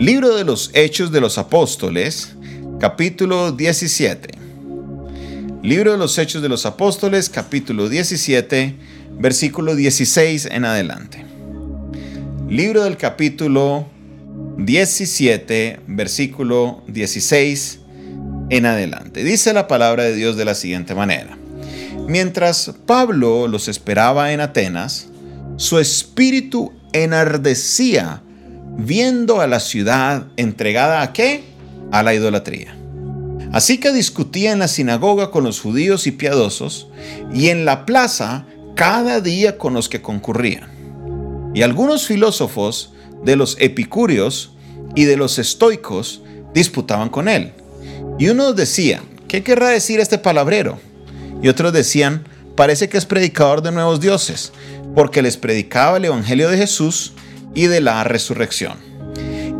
Libro de los Hechos de los Apóstoles, capítulo 17. Libro de los Hechos de los Apóstoles, capítulo 17, versículo 16 en adelante. Libro del capítulo 17, versículo 16 en adelante. Dice la palabra de Dios de la siguiente manera. Mientras Pablo los esperaba en Atenas, su espíritu enardecía viendo a la ciudad entregada a qué? A la idolatría. Así que discutía en la sinagoga con los judíos y piadosos, y en la plaza cada día con los que concurrían. Y algunos filósofos de los epicúreos y de los estoicos disputaban con él. Y unos decían, ¿qué querrá decir este palabrero? Y otros decían, parece que es predicador de nuevos dioses, porque les predicaba el Evangelio de Jesús y de la resurrección.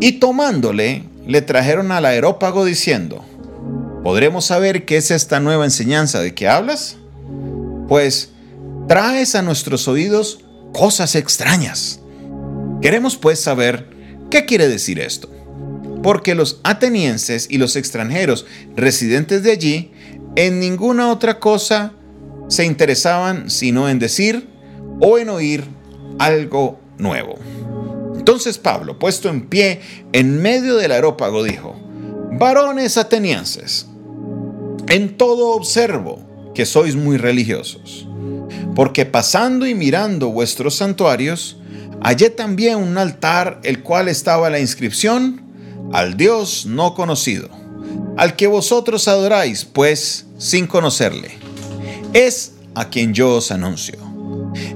Y tomándole, le trajeron al aerópago diciendo, ¿podremos saber qué es esta nueva enseñanza de que hablas? Pues traes a nuestros oídos cosas extrañas. Queremos pues saber qué quiere decir esto. Porque los atenienses y los extranjeros residentes de allí en ninguna otra cosa se interesaban sino en decir o en oír algo nuevo. Entonces Pablo, puesto en pie en medio del aerópago, dijo, varones atenienses, en todo observo que sois muy religiosos, porque pasando y mirando vuestros santuarios, hallé también un altar el cual estaba la inscripción al Dios no conocido, al que vosotros adoráis, pues sin conocerle. Es a quien yo os anuncio.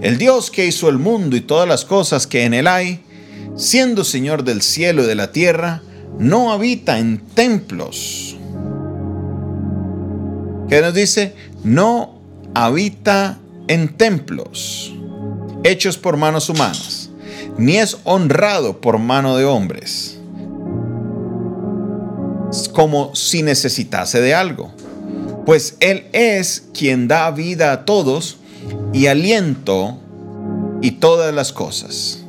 El Dios que hizo el mundo y todas las cosas que en él hay, siendo Señor del cielo y de la tierra, no habita en templos. ¿Qué nos dice? No habita en templos hechos por manos humanas, ni es honrado por mano de hombres, como si necesitase de algo, pues Él es quien da vida a todos y aliento y todas las cosas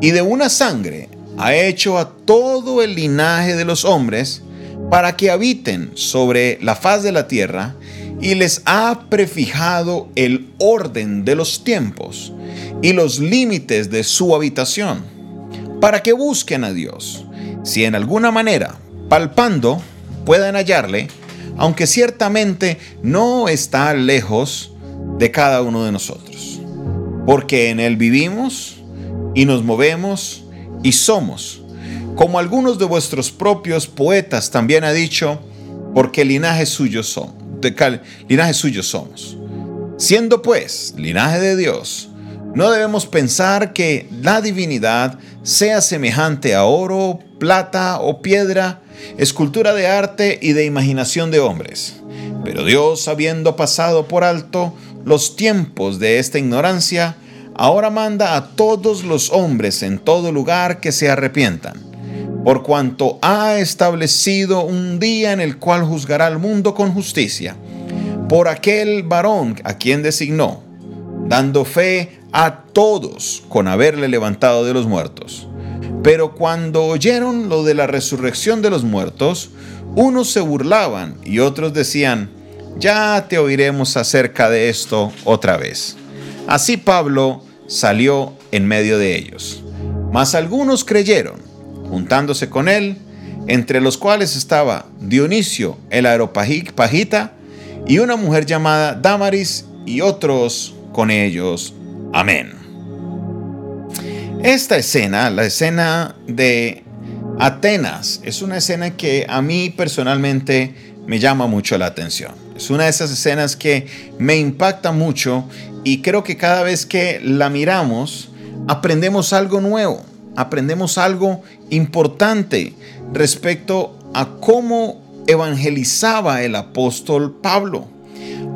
y de una sangre ha hecho a todo el linaje de los hombres para que habiten sobre la faz de la tierra y les ha prefijado el orden de los tiempos y los límites de su habitación, para que busquen a Dios, si en alguna manera, palpando, puedan hallarle, aunque ciertamente no está lejos de cada uno de nosotros, porque en Él vivimos, y nos movemos y somos, como algunos de vuestros propios poetas también ha dicho, porque linaje suyo somos, linaje suyo somos. Siendo pues linaje de Dios, no debemos pensar que la divinidad sea semejante a oro, plata o piedra, escultura de arte y de imaginación de hombres. Pero Dios, habiendo pasado por alto los tiempos de esta ignorancia, ahora manda a todos los hombres en todo lugar que se arrepientan, por cuanto ha establecido un día en el cual juzgará al mundo con justicia, por aquel varón a quien designó, dando fe a todos con haberle levantado de los muertos. Pero cuando oyeron lo de la resurrección de los muertos, unos se burlaban y otros decían, ya te oiremos acerca de esto otra vez. Así Pablo salió en medio de ellos. Mas algunos creyeron, juntándose con él, entre los cuales estaba Dionisio el aeropagita y una mujer llamada Damaris y otros con ellos. Amén. Esta escena, la escena de Atenas, es una escena que a mí personalmente me llama mucho la atención. Es una de esas escenas que me impacta mucho y creo que cada vez que la miramos, aprendemos algo nuevo, aprendemos algo importante respecto a cómo evangelizaba el apóstol Pablo.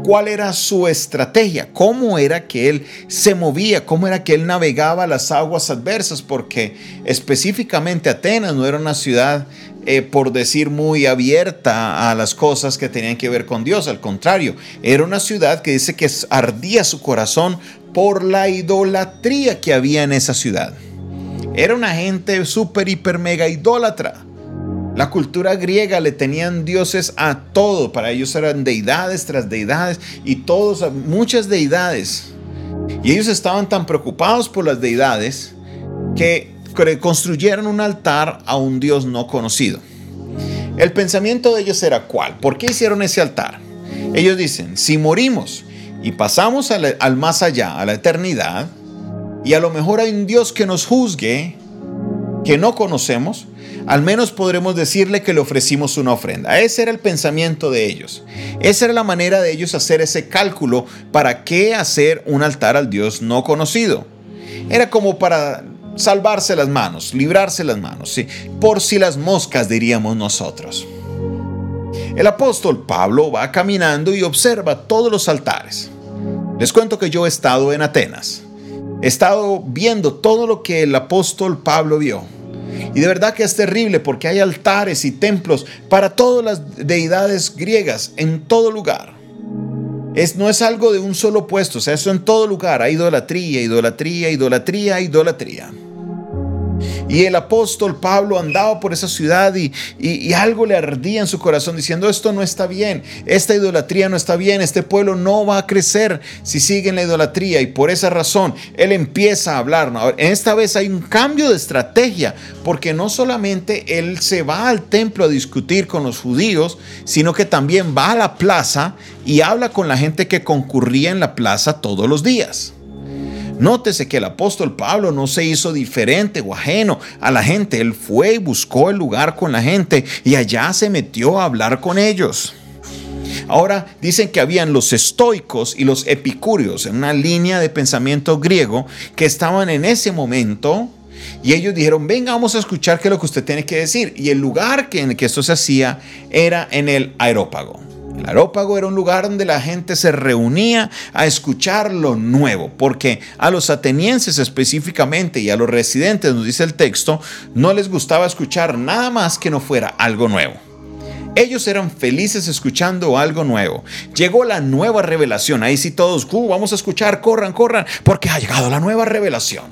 ¿Cuál era su estrategia? ¿Cómo era que él se movía? ¿Cómo era que él navegaba las aguas adversas? Porque específicamente Atenas no era una ciudad eh, por decir, muy abierta a las cosas que tenían que ver con Dios. Al contrario, era una ciudad que dice que ardía su corazón por la idolatría que había en esa ciudad. Era una gente súper, hiper, mega idólatra. La cultura griega le tenían dioses a todo. Para ellos eran deidades tras deidades y todos, muchas deidades. Y ellos estaban tan preocupados por las deidades que construyeron un altar a un dios no conocido. El pensamiento de ellos era cuál. ¿Por qué hicieron ese altar? Ellos dicen, si morimos y pasamos al, más allá, a la eternidad, y a lo mejor hay un Dios que nos juzgue, que no conocemos, al menos podremos decirle que le ofrecimos una ofrenda. Ese era el pensamiento de ellos. Esa era la manera de ellos hacer ese cálculo para qué hacer un altar al Dios no conocido. Era como para salvarse las manos, librarse las manos, ¿sí? por si las moscas diríamos nosotros. El apóstol Pablo va caminando y observa todos los altares. Les cuento que yo he estado en Atenas. He estado viendo todo lo que el apóstol Pablo vio. Y de verdad que es terrible porque hay altares y templos para todas las deidades griegas en todo lugar. Es, no es algo de un solo puesto, o sea, eso en todo lugar. Hay idolatría, idolatría, idolatría, idolatría. Y el apóstol Pablo andaba por esa ciudad y, algo le ardía en su corazón diciendo, esto no está bien, esta idolatría no está bien, este pueblo no va a crecer si siguen la idolatría. Y por esa razón él empieza a hablar. Esta vez hay un cambio de estrategia, porque no solamente él se va al templo a discutir con los judíos, sino que también va a la plaza y habla con la gente que concurría en la plaza todos los días. Nótese que el apóstol Pablo no se hizo diferente o ajeno a la gente. Él fue y buscó el lugar con la gente y allá se metió a hablar con ellos. Ahora dicen que habían los estoicos y los epicúreos en una línea de pensamiento griego que estaban en ese momento y ellos dijeron, venga, vamos a escuchar qué es lo que usted tiene que decir. Y el lugar en el que esto se hacía era en el aerópago. El arópago era un lugar donde la gente se reunía a escuchar lo nuevo, porque a los atenienses específicamente y a los residentes, nos dice el texto, no les gustaba escuchar nada más que no fuera algo nuevo. Ellos eran felices escuchando algo nuevo. Llegó la nueva revelación. Ahí sí todos, uh, vamos a escuchar, corran, corran, porque ha llegado la nueva revelación.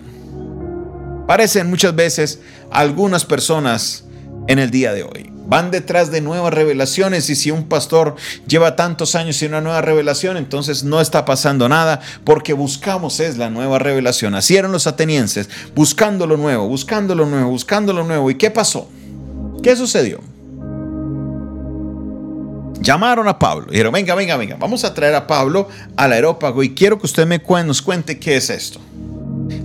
Parecen muchas veces algunas personas en el día de hoy. Van detrás de nuevas revelaciones y si un pastor lleva tantos años sin una nueva revelación, entonces no está pasando nada porque buscamos es la nueva revelación. Así eran los atenienses, buscando lo nuevo, buscando lo nuevo, buscando lo nuevo. ¿Y qué pasó? ¿Qué sucedió? Llamaron a Pablo y dijeron, venga, venga, venga, vamos a traer a Pablo al aerópago y quiero que usted me nos cuente qué es esto.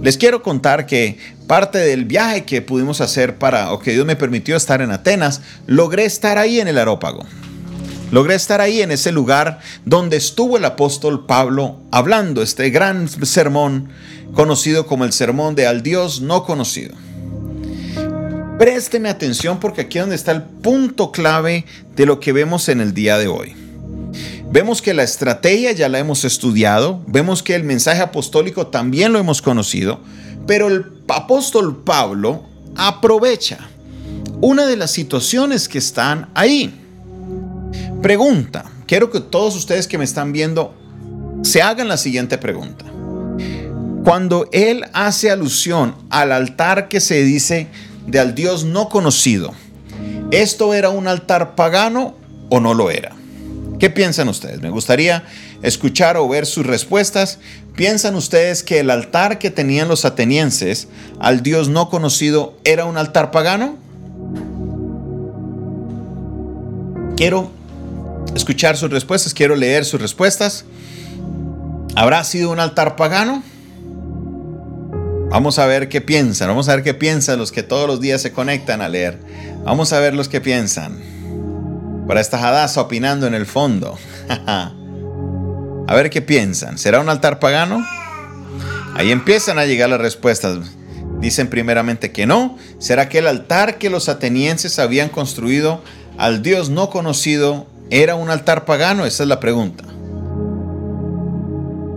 Les quiero contar que parte del viaje que pudimos hacer para, o que Dios me permitió estar en Atenas, logré estar ahí en el aerópago. Logré estar ahí en ese lugar donde estuvo el apóstol Pablo hablando este gran sermón conocido como el sermón de al Dios no conocido. Présteme atención porque aquí es donde está el punto clave de lo que vemos en el día de hoy. Vemos que la estrategia ya la hemos estudiado, vemos que el mensaje apostólico también lo hemos conocido, pero el apóstol Pablo aprovecha una de las situaciones que están ahí. Pregunta, quiero que todos ustedes que me están viendo se hagan la siguiente pregunta. Cuando él hace alusión al altar que se dice de al Dios no conocido, ¿esto era un altar pagano o no lo era? ¿Qué piensan ustedes? Me gustaría escuchar o ver sus respuestas. ¿Piensan ustedes que el altar que tenían los atenienses al Dios no conocido era un altar pagano? Quiero escuchar sus respuestas, quiero leer sus respuestas. ¿Habrá sido un altar pagano? Vamos a ver qué piensan, vamos a ver qué piensan los que todos los días se conectan a leer. Vamos a ver los que piensan para esta jadaza opinando en el fondo. a ver qué piensan. ¿Será un altar pagano? Ahí empiezan a llegar las respuestas. Dicen primeramente que no. ¿Será que el altar que los atenienses habían construido al Dios no conocido era un altar pagano? Esa es la pregunta.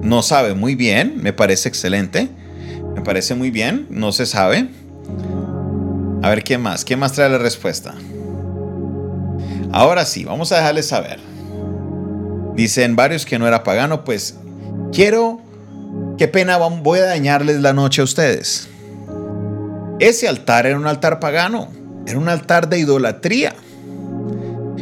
No sabe muy bien, me parece excelente. Me parece muy bien, no se sabe. A ver, ¿qué más? ¿Qué más trae la respuesta? Ahora sí, vamos a dejarles saber. Dicen varios que no era pagano, pues quiero, qué pena, voy a dañarles la noche a ustedes. Ese altar era un altar pagano, era un altar de idolatría.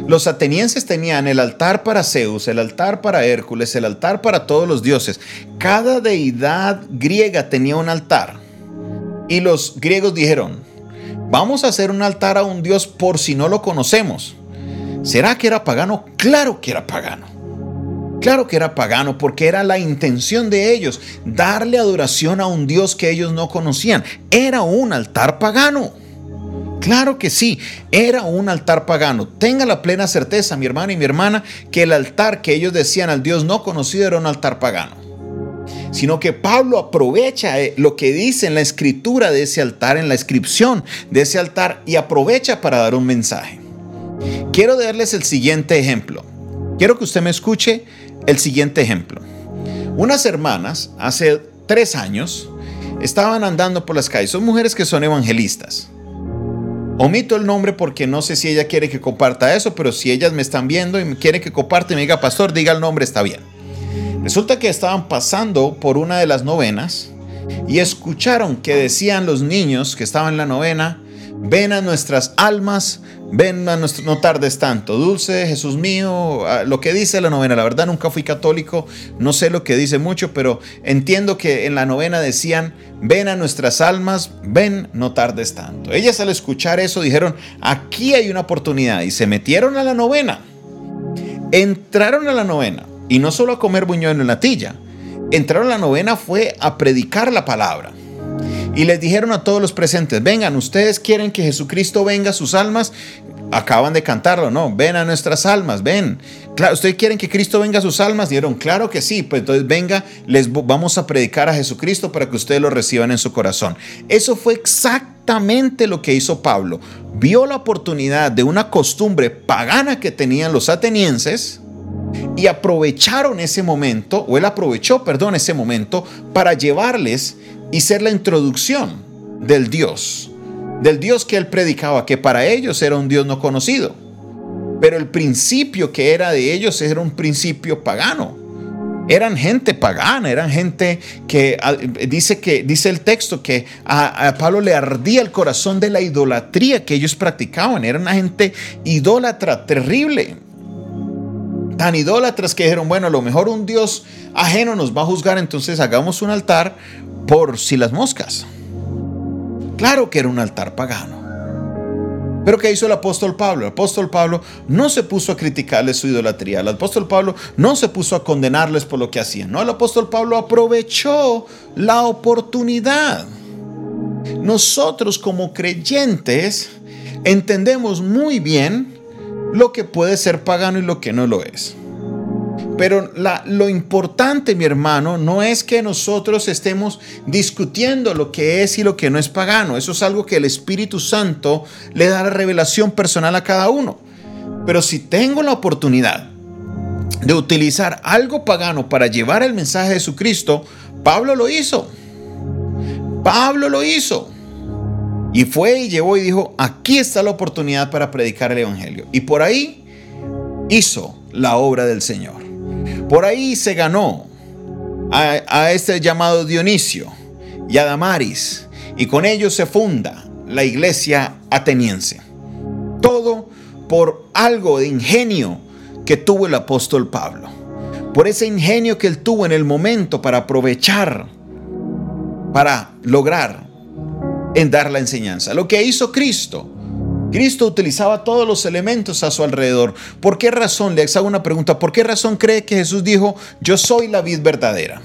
Los atenienses tenían el altar para Zeus, el altar para Hércules, el altar para todos los dioses. Cada deidad griega tenía un altar. Y los griegos dijeron, vamos a hacer un altar a un dios por si no lo conocemos. ¿Será que era pagano? Claro que era pagano. Claro que era pagano porque era la intención de ellos, darle adoración a un Dios que ellos no conocían. Era un altar pagano. Claro que sí, era un altar pagano. Tenga la plena certeza, mi hermano y mi hermana, que el altar que ellos decían al Dios no conocido era un altar pagano. Sino que Pablo aprovecha eh, lo que dice en la escritura de ese altar, en la inscripción de ese altar, y aprovecha para dar un mensaje. Quiero darles el siguiente ejemplo. Quiero que usted me escuche el siguiente ejemplo. Unas hermanas hace tres años estaban andando por las calles. Son mujeres que son evangelistas. Omito el nombre porque no sé si ella quiere que comparta eso, pero si ellas me están viendo y me quiere que comparte me diga, pastor, diga el nombre, está bien. Resulta que estaban pasando por una de las novenas y escucharon que decían los niños que estaban en la novena, ven a nuestras almas, Ven a nuestro, no tardes tanto. Dulce, Jesús mío, lo que dice la novena. La verdad nunca fui católico, no sé lo que dice mucho, pero entiendo que en la novena decían, ven a nuestras almas, ven, no tardes tanto. Ellas al escuchar eso dijeron, aquí hay una oportunidad y se metieron a la novena. Entraron a la novena y no solo a comer buñuelo en la tilla. Entraron a la novena fue a predicar la palabra. Y les dijeron a todos los presentes, vengan, ustedes quieren que Jesucristo venga a sus almas. Acaban de cantarlo, ¿no? Ven a nuestras almas, ven. Claro, ¿ustedes quieren que Cristo venga a sus almas? Dijeron, claro que sí. Pues entonces venga, les vamos a predicar a Jesucristo para que ustedes lo reciban en su corazón. Eso fue exactamente lo que hizo Pablo. Vio la oportunidad de una costumbre pagana que tenían los atenienses y aprovecharon ese momento, o él aprovechó, perdón, ese momento para llevarles y ser la introducción del Dios, del Dios que él predicaba, que para ellos era un Dios no conocido. Pero el principio que era de ellos era un principio pagano. Eran gente pagana, eran gente que dice que dice el texto que a, a, Pablo le ardía el corazón de la idolatría que ellos practicaban. Era una gente idólatra terrible. Tan idólatras que dijeron, bueno, a lo mejor un Dios ajeno nos va a juzgar, entonces hagamos un altar por si las moscas. Claro que era un altar pagano. Pero ¿qué hizo el apóstol Pablo? El apóstol Pablo no se puso a criticarles su idolatría. El apóstol Pablo no se puso a condenarles por lo que hacían. No, el apóstol Pablo aprovechó la oportunidad. Nosotros como creyentes entendemos muy bien lo que puede ser pagano y lo que no lo es. Pero lo importante, mi hermano, no es que nosotros estemos discutiendo lo que es y lo que no es pagano. Eso es algo que el Espíritu Santo le da la revelación personal a cada uno. Pero si tengo la oportunidad de utilizar algo pagano para llevar el mensaje de Jesucristo, Pablo lo hizo. Pablo lo hizo. Y fue y llevó y dijo, aquí está la oportunidad para predicar el Evangelio. Y por ahí hizo la obra del Señor. Por ahí se ganó a, este llamado Dionisio y a Damaris, y con ellos se funda la iglesia ateniense. Todo por algo de ingenio que tuvo el apóstol Pablo. Por ese ingenio que él tuvo en el momento para aprovechar, para lograr en dar la enseñanza. Lo que hizo Cristo Cristo utilizaba todos los elementos a su alrededor. ¿Por qué razón? Le hago una pregunta. ¿Por qué razón cree que Jesús dijo, yo soy la vid verdadera?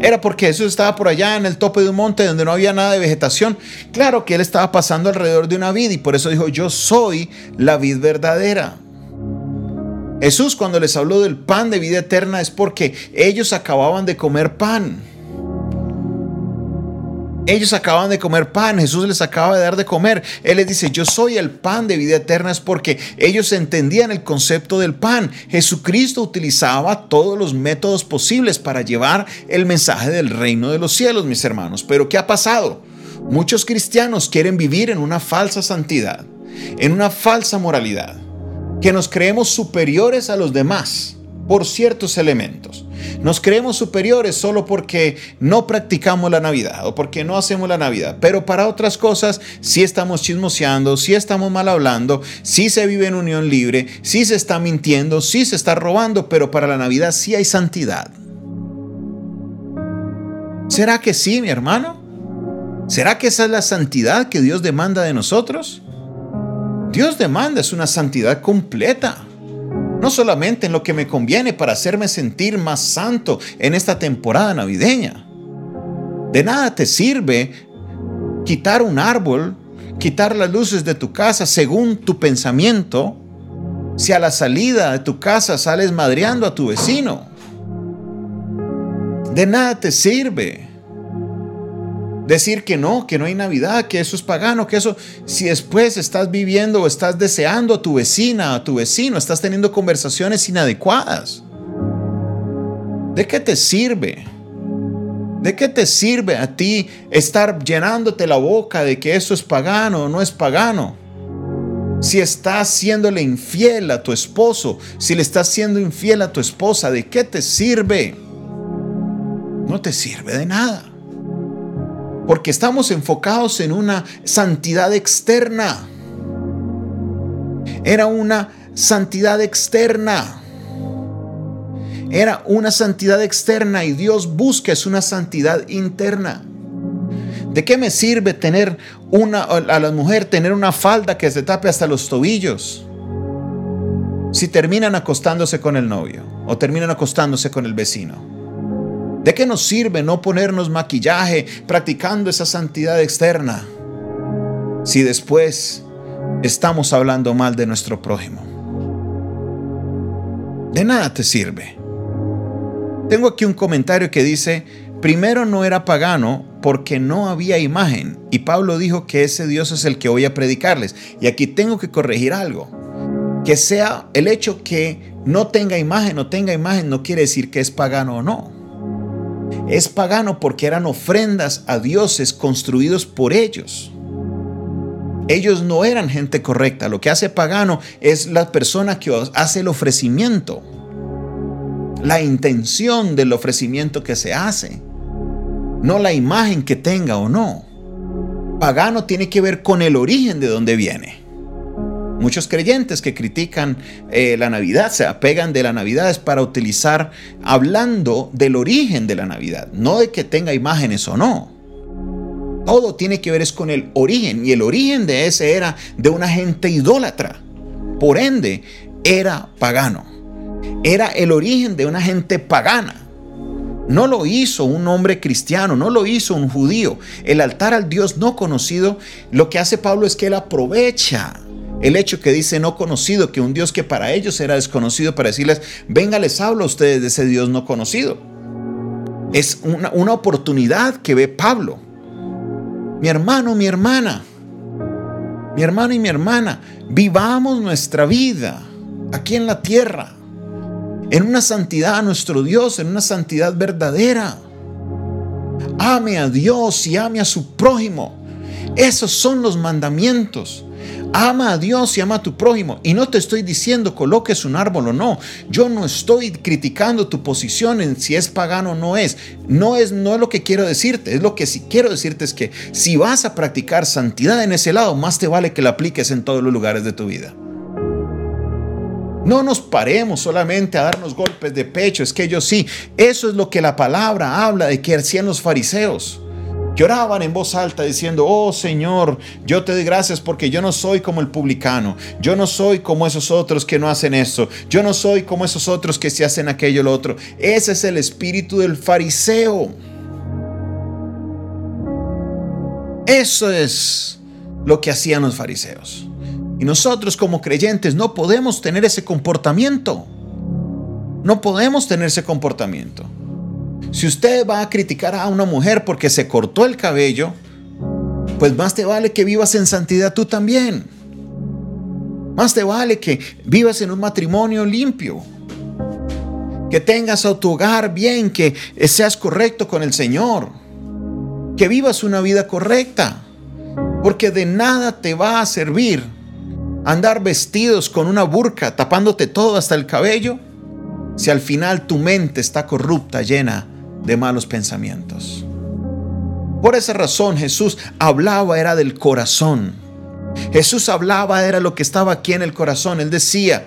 Era porque Jesús estaba por allá en el tope de un monte donde no había nada de vegetación. Claro que él estaba pasando alrededor de una vid y por eso dijo, yo soy la vid verdadera. Jesús cuando les habló del pan de vida eterna es porque ellos acababan de comer pan. Ellos acaban de comer pan, Jesús les acaba de dar de comer. Él les dice, yo soy el pan de vida eterna, es porque ellos entendían el concepto del pan. Jesucristo utilizaba todos los métodos posibles para llevar el mensaje del reino de los cielos, mis hermanos. Pero ¿qué ha pasado? Muchos cristianos quieren vivir en una falsa santidad, en una falsa moralidad, que nos creemos superiores a los demás por ciertos elementos. Nos creemos superiores solo porque no practicamos la Navidad o porque no hacemos la Navidad. Pero para otras cosas sí estamos chismoseando, sí estamos mal hablando, sí se vive en unión libre, sí se está mintiendo, sí se está robando, pero para la Navidad sí hay santidad. ¿Será que sí, mi hermano? ¿Será que esa es la santidad que Dios demanda de nosotros? Dios demanda es una santidad completa no solamente en lo que me conviene para hacerme sentir más santo en esta temporada navideña. De nada te sirve quitar un árbol, quitar las luces de tu casa según tu pensamiento, si a la salida de tu casa sales madreando a tu vecino. De nada te sirve decir que no, que no hay Navidad, que eso es pagano, que eso, si después estás viviendo o estás deseando a tu vecina, a tu vecino, estás teniendo conversaciones inadecuadas. ¿De qué te sirve? ¿De qué te sirve a ti estar llenándote la boca de que eso es pagano o no es pagano? Si estás siéndole infiel a tu esposo, si le estás siendo infiel a tu esposa, ¿de qué te sirve? No te sirve de nada. Porque estamos enfocados en una santidad externa. Era una santidad externa. Era una santidad externa y Dios busca es una santidad interna. ¿De qué me sirve tener una a la mujer tener una falda que se tape hasta los tobillos? Si terminan acostándose con el novio o terminan acostándose con el vecino. ¿De qué nos sirve no ponernos maquillaje practicando esa santidad externa si después estamos hablando mal de nuestro prójimo? De nada te sirve. Tengo aquí un comentario que dice, primero no era pagano porque no había imagen y Pablo dijo que ese Dios es el que voy a predicarles. Y aquí tengo que corregir algo. Que sea el hecho que no tenga imagen o tenga imagen no quiere decir que es pagano o no. Es pagano porque eran ofrendas a dioses construidos por ellos. Ellos no eran gente correcta. Lo que hace pagano es la persona que hace el ofrecimiento. La intención del ofrecimiento que se hace. No la imagen que tenga o no. Pagano tiene que ver con el origen de donde viene. Muchos creyentes que critican eh, la Navidad se apegan de la Navidad es para utilizar hablando del origen de la Navidad, no de que tenga imágenes o no. Todo tiene que ver es con el origen y el origen de ese era de una gente idólatra. Por ende, era pagano. Era el origen de una gente pagana. No lo hizo un hombre cristiano, no lo hizo un judío. El altar al Dios no conocido, lo que hace Pablo es que él aprovecha el hecho que dice no conocido, que un Dios que para ellos era desconocido, para decirles, venga, les hablo a ustedes de ese Dios no conocido. Es una, una oportunidad que ve Pablo. Mi hermano, mi hermana, mi hermano y mi hermana, vivamos nuestra vida aquí en la tierra, en una santidad a nuestro Dios, en una santidad verdadera. Ame a Dios y ame a su prójimo. Esos son los mandamientos. Ama a Dios y ama a tu prójimo. Y no te estoy diciendo coloques un árbol o no. Yo no estoy criticando tu posición en si es pagano o no es. No es, no es lo que quiero decirte. Es lo que sí quiero decirte es que si vas a practicar santidad en ese lado, más te vale que la apliques en todos los lugares de tu vida. No nos paremos solamente a darnos golpes de pecho. Es que yo sí. Eso es lo que la palabra habla de que hacían los fariseos que oraban en voz alta diciendo, oh Señor, yo te doy gracias porque yo no soy como el publicano, yo no soy como esos otros que no hacen eso, yo no soy como esos otros que se hacen aquello o lo otro. Ese es el espíritu del fariseo. Eso es lo que hacían los fariseos. Y nosotros como creyentes no podemos tener ese comportamiento. No podemos tener ese comportamiento. Si usted va a criticar a una mujer porque se cortó el cabello, pues más te vale que vivas en santidad tú también. Más te vale que vivas en un matrimonio limpio. Que tengas a tu hogar bien, que seas correcto con el Señor. Que vivas una vida correcta. Porque de nada te va a servir andar vestidos con una burca tapándote todo hasta el cabello si al final tu mente está corrupta, llena de malos pensamientos? Por esa razón Jesús hablaba era del corazón. Jesús hablaba era lo que estaba aquí en el corazón. Él decía,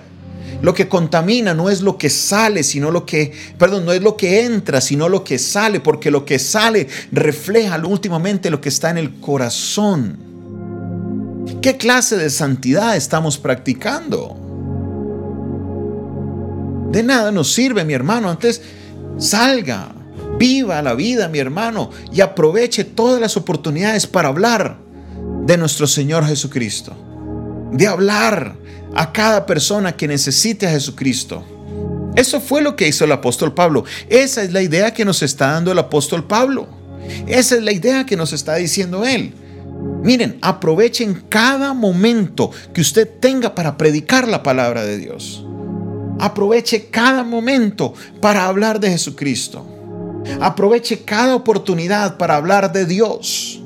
lo que contamina no es lo que sale, sino lo que, perdón, no es lo que entra, sino lo que sale, porque lo que sale refleja últimamente lo que está en el corazón. ¿Qué clase de santidad estamos practicando? De nada nos sirve, mi hermano. Antes salga, viva la vida, mi hermano, y aproveche todas las oportunidades para hablar de nuestro Señor Jesucristo. De hablar a cada persona que necesite a Jesucristo. Eso fue lo que hizo el apóstol Pablo. Esa es la idea que nos está dando el apóstol Pablo. Esa es la idea que nos está diciendo él. Miren, aprovechen cada momento que usted tenga para predicar la palabra de Dios. Aproveche cada momento para hablar de Jesucristo. Aproveche cada oportunidad para hablar de Dios.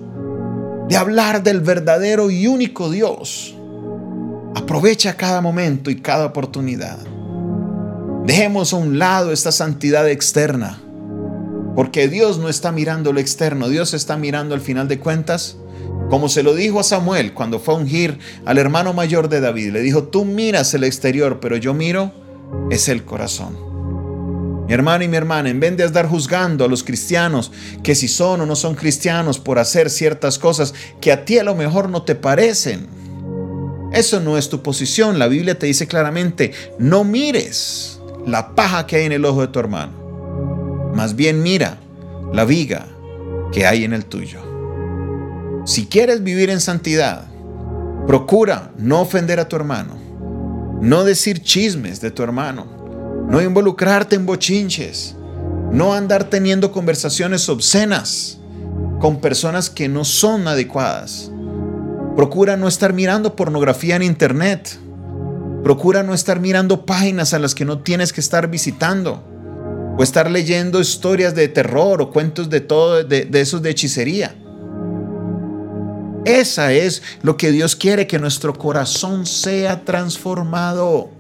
De hablar del verdadero y único Dios. Aprovecha cada momento y cada oportunidad. Dejemos a un lado esta santidad externa. Porque Dios no está mirando lo externo, Dios está mirando al final de cuentas como se lo dijo a Samuel cuando fue a ungir al hermano mayor de David. Le dijo, tú miras el exterior, pero yo miro es el corazón. Mi hermano y mi hermana, en vez de estar juzgando a los cristianos que si son o no son cristianos por hacer ciertas cosas que a ti a lo mejor no te parecen, eso no es tu posición. La Biblia te dice claramente, no mires la paja que hay en el ojo de tu hermano. Más bien mira la viga que hay en el tuyo. Si quieres vivir en santidad, procura no ofender a tu hermano, no decir chismes de tu hermano, no involucrarte en bochinches, no andar teniendo conversaciones obscenas con personas que no son adecuadas. Procura no estar mirando pornografía en internet. Procura no estar mirando páginas a las que no tienes que estar visitando. O estar leyendo historias de terror o cuentos de todo, de, de esos de hechicería. Esa es lo que Dios quiere, que nuestro corazón sea transformado.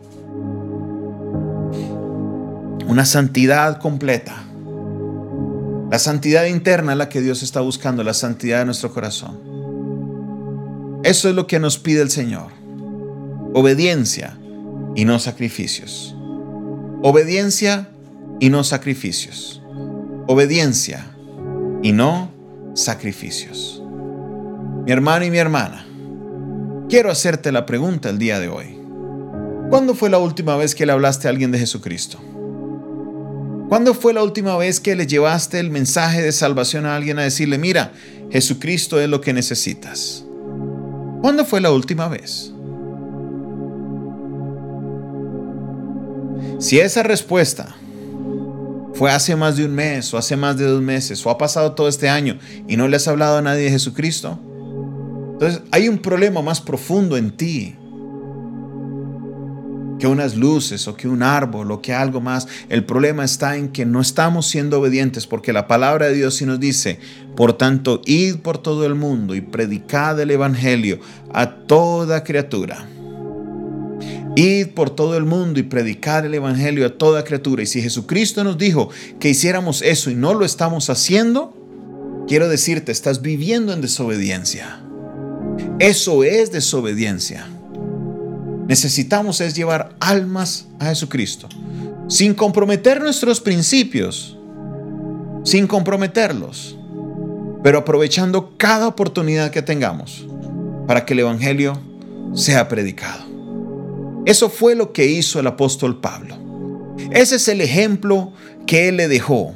Una santidad completa. La santidad interna es la que Dios está buscando, la santidad de nuestro corazón. Eso es lo que nos pide el Señor. Obediencia y no sacrificios. Obediencia y no sacrificios. Obediencia y no sacrificios. Mi hermano y mi hermana, quiero hacerte la pregunta el día de hoy. ¿Cuándo fue la última vez que le hablaste a alguien de Jesucristo? ¿Cuándo fue la última vez que le llevaste el mensaje de salvación a alguien a decirle, mira, Jesucristo es lo que necesitas? ¿Cuándo fue la última vez? Si esa respuesta fue hace más de un mes o hace más de dos meses o ha pasado todo este año y no le has hablado a nadie de Jesucristo, entonces hay un problema más profundo en ti que unas luces o que un árbol o que algo más. El problema está en que no estamos siendo obedientes porque la palabra de Dios sí nos dice, por tanto, id por todo el mundo y predicad el Evangelio a toda criatura. Id por todo el mundo y predicad el Evangelio a toda criatura. Y si Jesucristo nos dijo que hiciéramos eso y no lo estamos haciendo, quiero decirte, estás viviendo en desobediencia. Eso es desobediencia. Necesitamos es llevar almas a Jesucristo, sin comprometer nuestros principios, sin comprometerlos, pero aprovechando cada oportunidad que tengamos para que el Evangelio sea predicado. Eso fue lo que hizo el apóstol Pablo. Ese es el ejemplo que él le dejó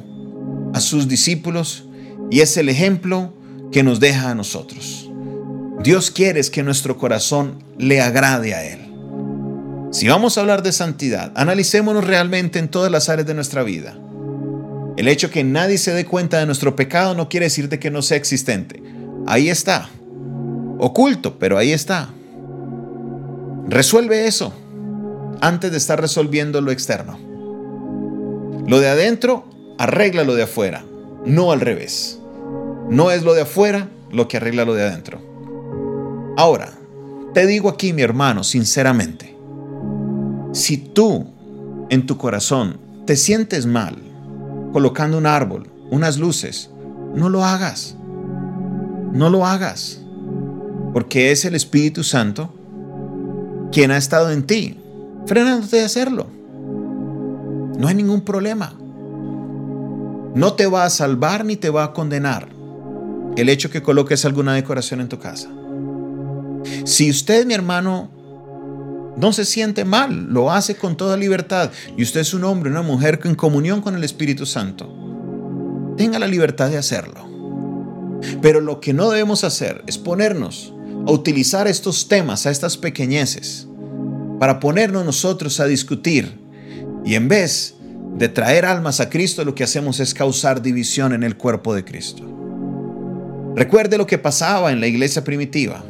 a sus discípulos y es el ejemplo que nos deja a nosotros. Dios quiere que nuestro corazón le agrade a Él. Si vamos a hablar de santidad, analicémonos realmente en todas las áreas de nuestra vida. El hecho que nadie se dé cuenta de nuestro pecado no quiere decir de que no sea existente. Ahí está. Oculto, pero ahí está. Resuelve eso antes de estar resolviendo lo externo. Lo de adentro, arregla lo de afuera, no al revés. No es lo de afuera lo que arregla lo de adentro. Ahora, te digo aquí, mi hermano, sinceramente, si tú en tu corazón te sientes mal colocando un árbol, unas luces, no lo hagas. No lo hagas. Porque es el Espíritu Santo quien ha estado en ti, frenándote de hacerlo. No hay ningún problema. No te va a salvar ni te va a condenar el hecho que coloques alguna decoración en tu casa. Si usted, mi hermano, no se siente mal, lo hace con toda libertad y usted es un hombre, una mujer en comunión con el Espíritu Santo, tenga la libertad de hacerlo. Pero lo que no debemos hacer es ponernos a utilizar estos temas, a estas pequeñeces, para ponernos nosotros a discutir y en vez de traer almas a Cristo, lo que hacemos es causar división en el cuerpo de Cristo. Recuerde lo que pasaba en la iglesia primitiva.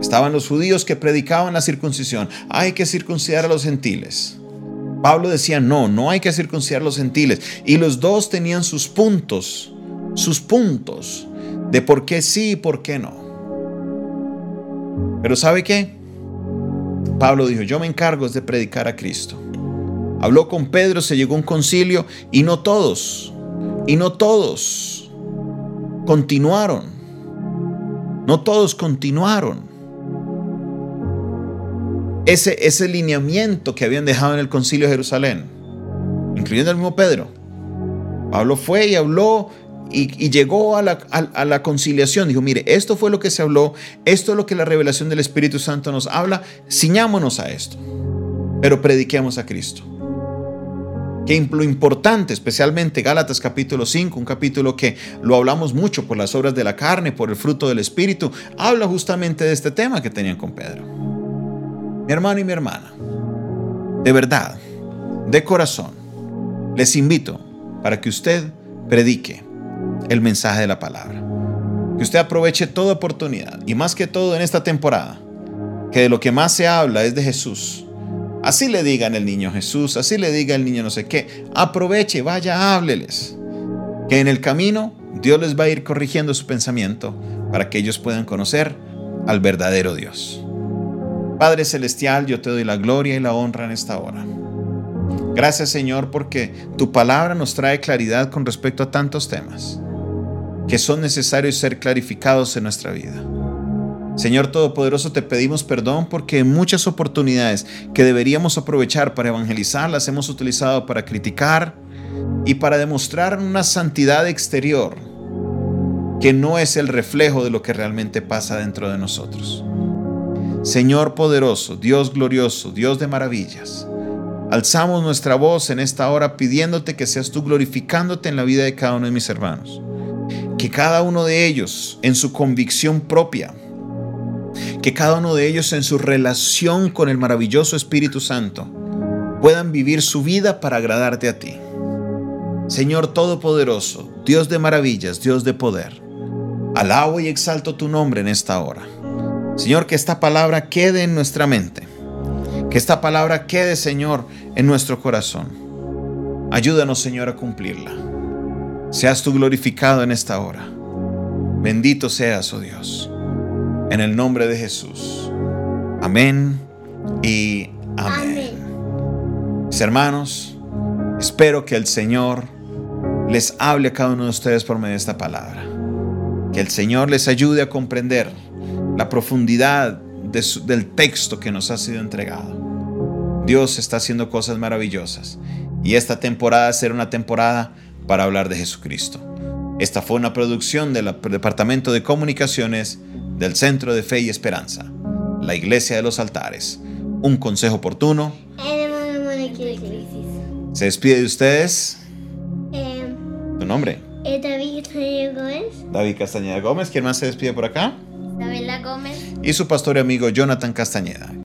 Estaban los judíos que predicaban la circuncisión. Hay que circuncidar a los gentiles. Pablo decía, no, no hay que circuncidar a los gentiles. Y los dos tenían sus puntos, sus puntos de por qué sí y por qué no. Pero ¿sabe qué? Pablo dijo, yo me encargo de predicar a Cristo. Habló con Pedro, se llegó a un concilio y no todos, y no todos continuaron. No todos continuaron ese, ese lineamiento que habían dejado en el concilio de Jerusalén, incluyendo el mismo Pedro. Pablo fue y habló y, llegó a la, a la, conciliación. Dijo, mire, esto fue lo que se habló, esto es lo que la revelación del Espíritu Santo nos habla, ciñámonos a esto, pero prediquemos a Cristo. Que lo importante, especialmente Gálatas capítulo 5, un capítulo que lo hablamos mucho por las obras de la carne, por el fruto del Espíritu, habla justamente de este tema que tenían con Pedro. Mi hermano y mi hermana, de verdad, de corazón, les invito para que usted predique el mensaje de la palabra. Que usted aproveche toda oportunidad y más que todo en esta temporada, que de lo que más se habla es de Jesús. Así le digan el niño Jesús, así le diga el niño no sé qué. Aproveche, vaya, hábleles. Que en el camino Dios les va a ir corrigiendo su pensamiento para que ellos puedan conocer al verdadero Dios. Padre Celestial, yo te doy la gloria y la honra en esta hora. Gracias Señor porque tu palabra nos trae claridad con respecto a tantos temas que son necesarios ser clarificados en nuestra vida. Señor Todopoderoso, te pedimos perdón porque muchas oportunidades que deberíamos aprovechar para evangelizar las hemos utilizado para criticar y para demostrar una santidad exterior que no es el reflejo de lo que realmente pasa dentro de nosotros. Señor poderoso, Dios glorioso, Dios de maravillas, alzamos nuestra voz en esta hora pidiéndote que seas tú glorificándote en la vida de cada uno de mis hermanos. Que cada uno de ellos en su convicción propia, que cada uno de ellos en su relación con el maravilloso Espíritu Santo, puedan vivir su vida para agradarte a ti. Señor Todopoderoso, Dios de maravillas, Dios de poder, alabo y exalto tu nombre en esta hora. Señor, que esta palabra quede en nuestra mente. Que esta palabra quede, Señor, en nuestro corazón. Ayúdanos, Señor, a cumplirla. Seas tú glorificado en esta hora. Bendito seas, oh Dios. En el nombre de Jesús. Amén y amén. Mis hermanos, espero que el Señor les hable a cada uno de ustedes por medio de esta palabra. Que el Señor les ayude a comprender la profundidad del texto que nos ha sido entregado. Dios está haciendo cosas maravillosas y esta temporada será una temporada para hablar de Jesucristo. Esta fue una producción del Departamento de Comunicaciones del Centro de Fe y Esperanza, la Iglesia de los Altares. Un consejo oportuno. Se despide de ustedes. Eh, ¿Tu nombre? Eh, David Castañeda Gómez. David Castañeda Gómez. ¿Quién más se despide por acá? Isabela Y su pastor y amigo Jonathan Castañeda.